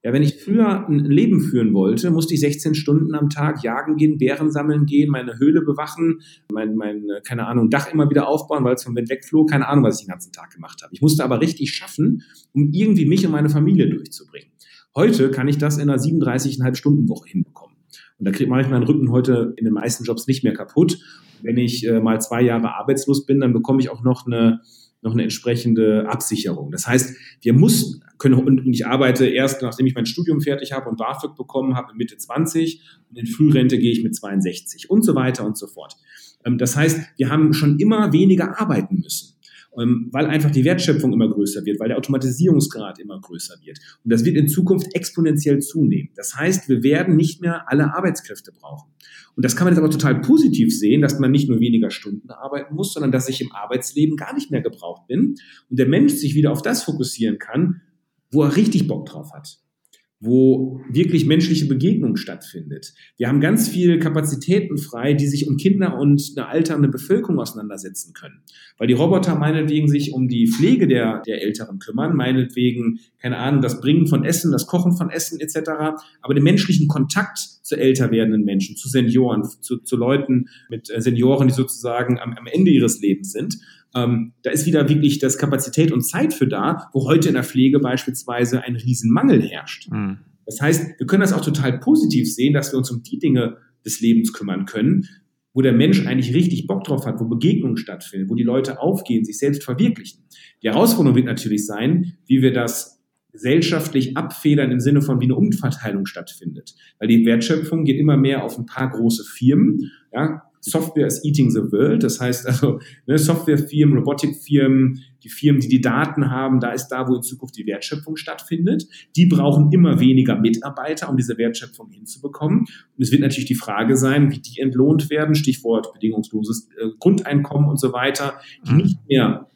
Ja, wenn ich früher ein Leben führen wollte, musste ich 16 Stunden am Tag jagen gehen, Bären sammeln gehen, meine Höhle bewachen, mein, mein keine Ahnung, Dach immer wieder aufbauen, weil es vom Wind wegflog, keine Ahnung, was ich den ganzen Tag gemacht habe. Ich musste aber richtig schaffen, um irgendwie mich und meine Familie durchzubringen. Heute kann ich das in einer 37,5 Stunden Woche hinbekommen. Und da kriegt mache ich meinen Rücken heute in den meisten Jobs nicht mehr kaputt. Wenn ich äh, mal zwei Jahre arbeitslos bin, dann bekomme ich auch noch eine noch eine entsprechende Absicherung. Das heißt, wir mussten, können, und ich arbeite erst, nachdem ich mein Studium fertig habe und BAföG bekommen habe, Mitte 20 und in Frührente gehe ich mit 62 und so weiter und so fort. Ähm, das heißt, wir haben schon immer weniger arbeiten müssen. Ähm, weil einfach die Wertschöpfung immer größer wird, weil der Automatisierungsgrad immer größer wird. Und das wird in Zukunft exponentiell zunehmen. Das heißt, wir werden nicht mehr alle Arbeitskräfte brauchen. Und das kann man jetzt aber total positiv sehen, dass man nicht nur weniger Stunden arbeiten muss, sondern dass ich im Arbeitsleben gar nicht mehr gebraucht bin und der Mensch sich wieder auf das fokussieren kann, wo er richtig Bock drauf hat wo wirklich menschliche Begegnung stattfindet. Wir haben ganz viele Kapazitäten frei, die sich um Kinder und eine alternde Bevölkerung auseinandersetzen können. Weil die Roboter meinetwegen sich um die Pflege der, der Älteren kümmern, meinetwegen, keine Ahnung, das Bringen von Essen, das Kochen von Essen etc. Aber den menschlichen Kontakt zu älter werdenden Menschen, zu Senioren, zu, zu Leuten mit äh, Senioren, die sozusagen am, am Ende ihres Lebens sind, ähm, da ist wieder wirklich das Kapazität und Zeit für da, wo heute in der Pflege beispielsweise ein Riesenmangel herrscht. Mhm. Das heißt, wir können das auch total positiv sehen, dass wir uns um die Dinge des Lebens kümmern können, wo der Mensch eigentlich richtig Bock drauf hat, wo Begegnungen stattfinden, wo die Leute aufgehen, sich selbst verwirklichen. Die Herausforderung wird natürlich sein, wie wir das gesellschaftlich abfedern im Sinne von wie eine Umverteilung stattfindet. Weil die Wertschöpfung geht immer mehr auf ein paar große Firmen. Ja, Software is eating the world. Das heißt also, ne, Softwarefirmen, Robotikfirmen, die Firmen, die die Daten haben, da ist da, wo in Zukunft die Wertschöpfung stattfindet. Die brauchen immer weniger Mitarbeiter, um diese Wertschöpfung hinzubekommen. Und es wird natürlich die Frage sein, wie die entlohnt werden, Stichwort bedingungsloses äh, Grundeinkommen und so weiter, die mhm. nicht mehr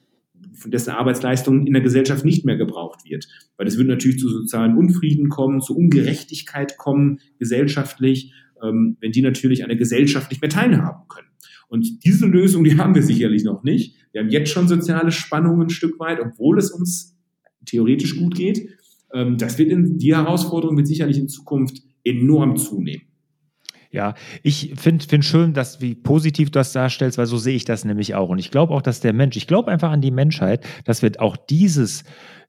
von dessen Arbeitsleistung in der Gesellschaft nicht mehr gebraucht wird. Weil es wird natürlich zu sozialen Unfrieden kommen, zu Ungerechtigkeit kommen, gesellschaftlich ähm, wenn die natürlich an der Gesellschaft nicht mehr teilhaben können. Und diese Lösung, die <laughs> haben wir sicherlich noch nicht. Wir haben jetzt schon soziale Spannungen ein Stück weit, obwohl es uns theoretisch gut geht. Ähm, das wird in, die Herausforderung wird sicherlich in Zukunft enorm zunehmen. Ja, ich finde find schön, dass wie positiv du das darstellst, weil so sehe ich das nämlich auch. Und ich glaube auch, dass der Mensch, ich glaube einfach an die Menschheit, dass wir auch dieses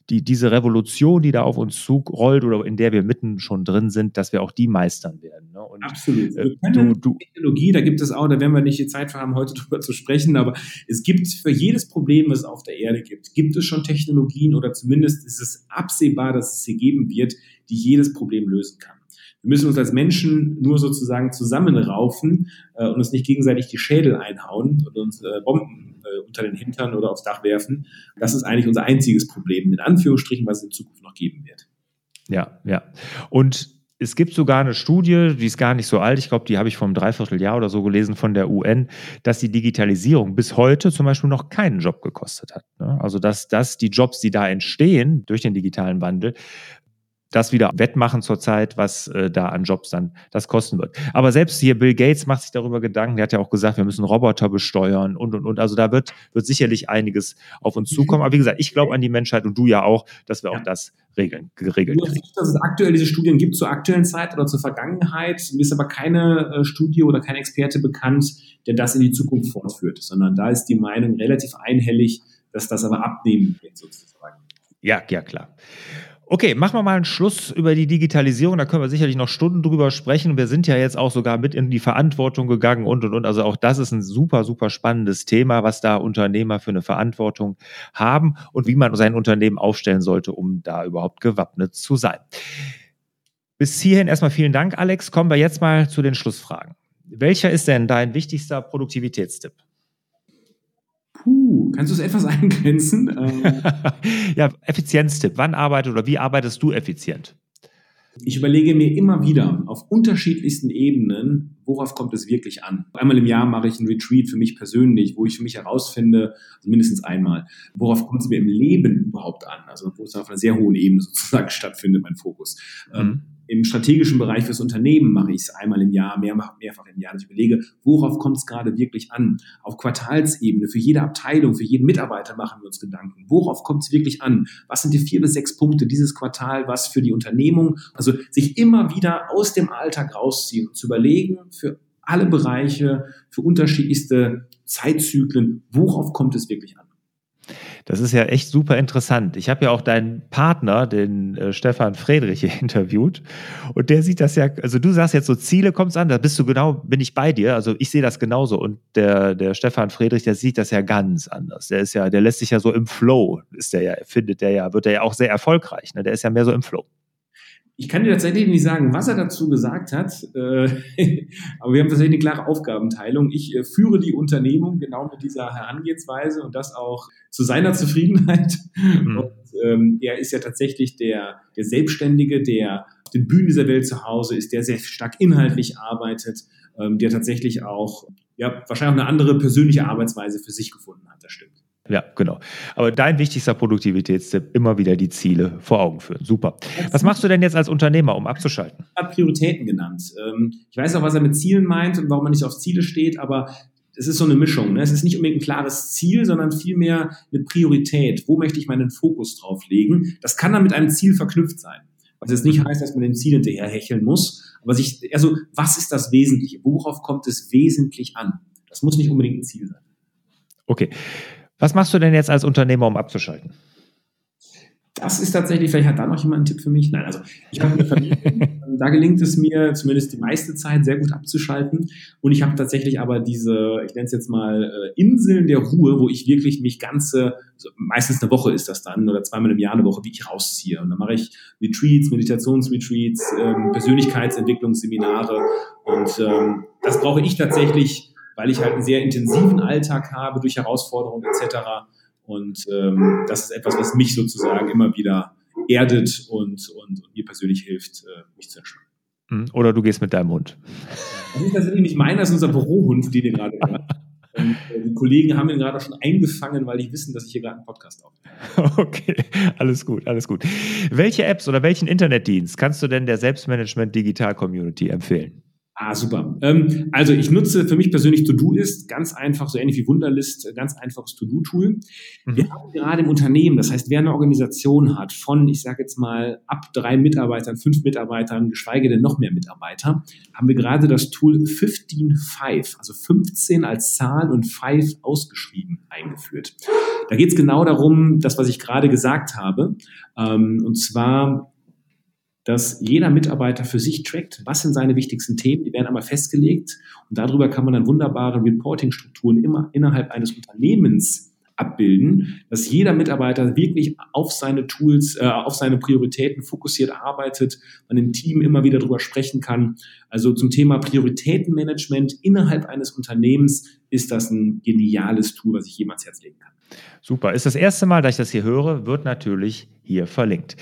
die, diese Revolution, die da auf uns zurollt oder in der wir mitten schon drin sind, dass wir auch die meistern werden. Ne? Und, Absolut. Äh, du, du, Technologie, da gibt es auch, da werden wir nicht die Zeit haben, heute <laughs> drüber zu sprechen, aber es gibt für jedes Problem, was es auf der Erde gibt, gibt es schon Technologien oder zumindest ist es absehbar, dass es sie geben wird, die jedes Problem lösen kann. Wir müssen uns als Menschen nur sozusagen zusammenraufen äh, und uns nicht gegenseitig die Schädel einhauen und uns äh, Bomben äh, unter den Hintern oder aufs Dach werfen. Das ist eigentlich unser einziges Problem, in Anführungsstrichen, was es in Zukunft noch geben wird. Ja, ja. Und es gibt sogar eine Studie, die ist gar nicht so alt, ich glaube, die habe ich vom Dreivierteljahr oder so gelesen von der UN, dass die Digitalisierung bis heute zum Beispiel noch keinen Job gekostet hat. Ne? Also dass, dass die Jobs, die da entstehen durch den digitalen Wandel, das wieder wettmachen zurzeit, was äh, da an Jobs dann das kosten wird. Aber selbst hier Bill Gates macht sich darüber Gedanken. Der hat ja auch gesagt, wir müssen Roboter besteuern und und und. Also da wird wird sicherlich einiges auf uns zukommen. Aber wie gesagt, ich glaube an die Menschheit und du ja auch, dass wir ja. auch das regeln, geregelt kriegen. Dass es aktuell diese Studien gibt zur aktuellen Zeit oder zur Vergangenheit. Mir ist aber keine äh, Studie oder kein Experte bekannt, der das in die Zukunft fortführt, sondern da ist die Meinung relativ einhellig, dass das aber abnehmen wird sozusagen. Ja, ja, klar. Okay, machen wir mal einen Schluss über die Digitalisierung. Da können wir sicherlich noch Stunden drüber sprechen. Wir sind ja jetzt auch sogar mit in die Verantwortung gegangen und und und. Also auch das ist ein super, super spannendes Thema, was da Unternehmer für eine Verantwortung haben und wie man sein Unternehmen aufstellen sollte, um da überhaupt gewappnet zu sein. Bis hierhin erstmal vielen Dank, Alex. Kommen wir jetzt mal zu den Schlussfragen. Welcher ist denn dein wichtigster Produktivitätstipp? Kannst du es etwas <laughs> eingrenzen? <laughs> Ja, Effizienztipp. Wann arbeitet oder wie arbeitest du effizient? Ich überlege mir immer wieder auf unterschiedlichsten Ebenen, worauf kommt es wirklich an. Einmal im Jahr mache ich einen Retreat für mich persönlich, wo ich für mich herausfinde, also mindestens einmal, worauf kommt es mir im Leben überhaupt an? Also wo es auf einer sehr hohen Ebene sozusagen <laughs> stattfindet, mein Fokus. Ähm, mhm im strategischen Bereich fürs Unternehmen mache ich es einmal im Jahr, mehr, mehrfach im Jahr. ich überlege, worauf kommt es gerade wirklich an? Auf Quartalsebene, für jede Abteilung, für jeden Mitarbeiter machen wir uns Gedanken. Worauf kommt es wirklich an? Was sind die vier bis sechs Punkte dieses Quartal, was für die Unternehmung? Also sich immer wieder aus dem Alltag rausziehen und zu überlegen, für alle Bereiche, für unterschiedlichste Zeitzyklen, worauf kommt es wirklich an? Das ist ja echt super interessant. Ich habe ja auch deinen Partner, den äh, Stefan Friedrich, hier <laughs> interviewt. Und der sieht das ja, also du sagst jetzt so, Ziele kommt es an, da bist du genau, bin ich bei dir. Also ich sehe das genauso. Und der, der Stefan Friedrich, der sieht das ja ganz anders. Der ist ja, der lässt sich ja so im Flow, ist der ja, findet der ja, wird der ja auch sehr erfolgreich. Ne? Der ist ja mehr so im Flow. Ich kann dir tatsächlich nicht sagen, was er dazu gesagt hat, äh, <laughs> aber wir haben tatsächlich eine klare Aufgabenteilung. Ich äh, führe die Unternehmung genau mit dieser Herangehensweise und das auch zu seiner Zufriedenheit. Mhm. Und ähm, er ist ja tatsächlich der, der Selbstständige, der auf den Bühnen dieser Welt zu Hause ist, der sehr stark inhaltlich arbeitet, ähm, der tatsächlich auch ja, wahrscheinlich auch eine andere persönliche Arbeitsweise für sich gefunden hat. Das stimmt. Ja, genau. Aber dein wichtigster Produktivitätstipp, immer wieder die Ziele vor Augen führen. Super. Was machst du denn jetzt als Unternehmer, um abzuschalten? Er hat Prioritäten genannt. Ähm, ich weiß auch, was er mit Zielen meint und warum man nicht auf Ziele steht, aber es ist so eine Mischung. Ne? Es ist nicht unbedingt ein klares Ziel, sondern vielmehr eine Priorität. Wo möchte ich meinen Fokus drauf legen? Das kann dann mit einem Ziel verknüpft sein. Was jetzt nicht heißt, dass man dem Ziel hinterher hecheln muss, aber sich, also, was ist das Wesentliche? Worauf kommt es wesentlich an? Das muss nicht unbedingt ein Ziel sein. Okay. Was machst du denn jetzt als Unternehmer, um abzuschalten? Das ist tatsächlich, vielleicht hat da noch jemand einen Tipp für mich. Nein, also ich habe eine Familie, <laughs> da gelingt es mir zumindest die meiste Zeit sehr gut abzuschalten. Und ich habe tatsächlich aber diese, ich nenne es jetzt mal äh, Inseln der Ruhe, wo ich wirklich mich ganze, also meistens eine Woche ist das dann oder zweimal im Jahr eine Woche, wie ich rausziehe. Und dann mache ich Retreats, Meditationsretreats, ähm, Persönlichkeitsentwicklungsseminare. Und ähm, das brauche ich tatsächlich weil ich halt einen sehr intensiven Alltag habe durch Herausforderungen etc. Und ähm, das ist etwas, was mich sozusagen immer wieder erdet und, und, und mir persönlich hilft, äh, mich zu entspannen. Hm, oder du gehst mit deinem Hund. Das ist tatsächlich nicht meiner, das ist unser Bürohund, den ihr gerade hört. Und äh, die Kollegen haben ihn gerade schon eingefangen, weil die wissen, dass ich hier gerade einen Podcast aufnehme. <laughs> Okay, alles gut, alles gut. Welche Apps oder welchen Internetdienst kannst du denn der Selbstmanagement Digital Community empfehlen? Ah, super. Ähm, also ich nutze für mich persönlich To-Do-Ist, ganz einfach, so ähnlich wie Wunderlist, ganz einfaches To-Do-Tool. Mhm. Wir haben gerade im Unternehmen, das heißt, wer eine Organisation hat von, ich sage jetzt mal, ab drei Mitarbeitern, fünf Mitarbeitern, geschweige denn noch mehr Mitarbeiter, haben wir gerade das Tool 15.5, also 15 als Zahl und 5 ausgeschrieben, eingeführt. Da geht es genau darum, das, was ich gerade gesagt habe. Ähm, und zwar dass jeder Mitarbeiter für sich trackt, was sind seine wichtigsten Themen, die werden einmal festgelegt und darüber kann man dann wunderbare Reporting-Strukturen immer innerhalb eines Unternehmens abbilden, dass jeder Mitarbeiter wirklich auf seine Tools, äh, auf seine Prioritäten fokussiert arbeitet, man im Team immer wieder drüber sprechen kann. Also zum Thema Prioritätenmanagement innerhalb eines Unternehmens ist das ein geniales Tool, was ich jemals Herz legen kann. Super. Ist das erste Mal, dass ich das hier höre, wird natürlich hier verlinkt.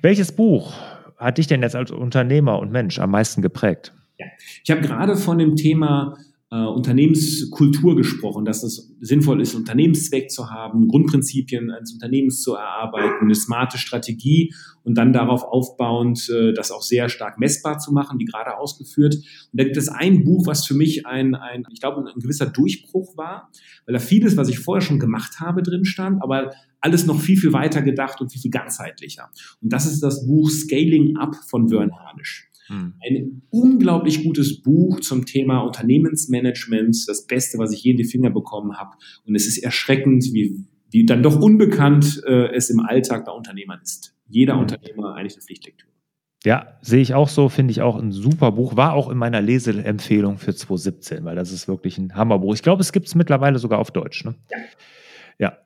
Welches Buch hat dich denn jetzt als Unternehmer und Mensch am meisten geprägt? Ja. Ich habe gerade von dem Thema äh, Unternehmenskultur gesprochen, dass es sinnvoll ist, Unternehmenszweck zu haben, Grundprinzipien eines Unternehmens zu erarbeiten, eine smarte Strategie und dann darauf aufbauend äh, das auch sehr stark messbar zu machen, wie gerade ausgeführt. Und da gibt es ein Buch, was für mich ein, ein ich glaube, ein gewisser Durchbruch war, weil da vieles, was ich vorher schon gemacht habe, drin stand, aber alles noch viel, viel weiter gedacht und viel, viel ganzheitlicher. Und das ist das Buch Scaling Up von Wern Harnisch. Hm. Ein unglaublich gutes Buch zum Thema Unternehmensmanagement, das Beste, was ich je in die Finger bekommen habe. Und es ist erschreckend, wie, wie dann doch unbekannt äh, es im Alltag bei Unternehmern ist. Jeder mhm. Unternehmer eigentlich eine Pflichtlektüre. Ja, sehe ich auch so, finde ich auch ein super Buch. War auch in meiner Leseempfehlung für 2017, weil das ist wirklich ein Hammerbuch. Ich glaube, es gibt es mittlerweile sogar auf Deutsch. Ne? Ja. ja.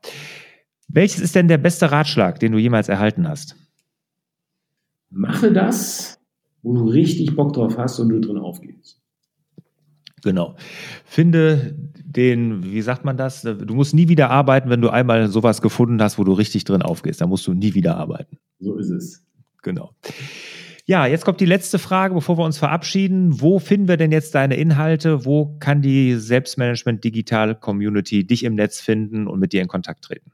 Welches ist denn der beste Ratschlag, den du jemals erhalten hast? Mache das, wo du richtig Bock drauf hast und du drin aufgehst. Genau. Finde den, wie sagt man das? Du musst nie wieder arbeiten, wenn du einmal sowas gefunden hast, wo du richtig drin aufgehst. Da musst du nie wieder arbeiten. So ist es. Genau. Ja, jetzt kommt die letzte Frage, bevor wir uns verabschieden. Wo finden wir denn jetzt deine Inhalte? Wo kann die Selbstmanagement Digital Community dich im Netz finden und mit dir in Kontakt treten?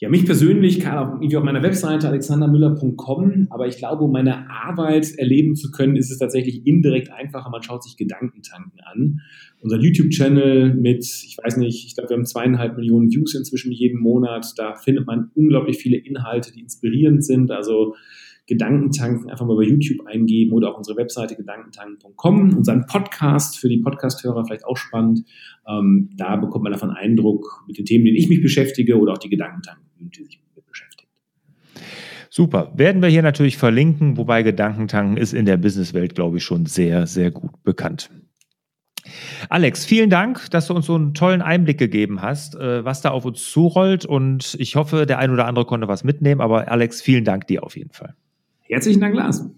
Ja, mich persönlich kann auch irgendwie auf meiner Webseite alexandermüller.com, aber ich glaube, um meine Arbeit erleben zu können, ist es tatsächlich indirekt einfacher. Man schaut sich Gedankentanken an. Unser YouTube-Channel mit, ich weiß nicht, ich glaube, wir haben zweieinhalb Millionen Views inzwischen jeden Monat. Da findet man unglaublich viele Inhalte, die inspirierend sind. Also Gedankentanken einfach mal bei YouTube eingeben oder auch unsere Webseite gedankentanken.com. Unseren Podcast für die Podcasthörer vielleicht auch spannend. Ähm, da bekommt man davon Eindruck mit den Themen, denen ich mich beschäftige oder auch die Gedankentanken, die sich mit beschäftigt. Super. Werden wir hier natürlich verlinken, wobei Gedankentanken ist in der Businesswelt, glaube ich, schon sehr, sehr gut bekannt. Alex, vielen Dank, dass du uns so einen tollen Einblick gegeben hast, äh, was da auf uns zurollt. Und ich hoffe, der ein oder andere konnte was mitnehmen. Aber Alex, vielen Dank dir auf jeden Fall. Herzlichen Dank, Lars.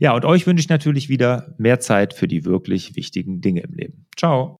Ja, und euch wünsche ich natürlich wieder mehr Zeit für die wirklich wichtigen Dinge im Leben. Ciao.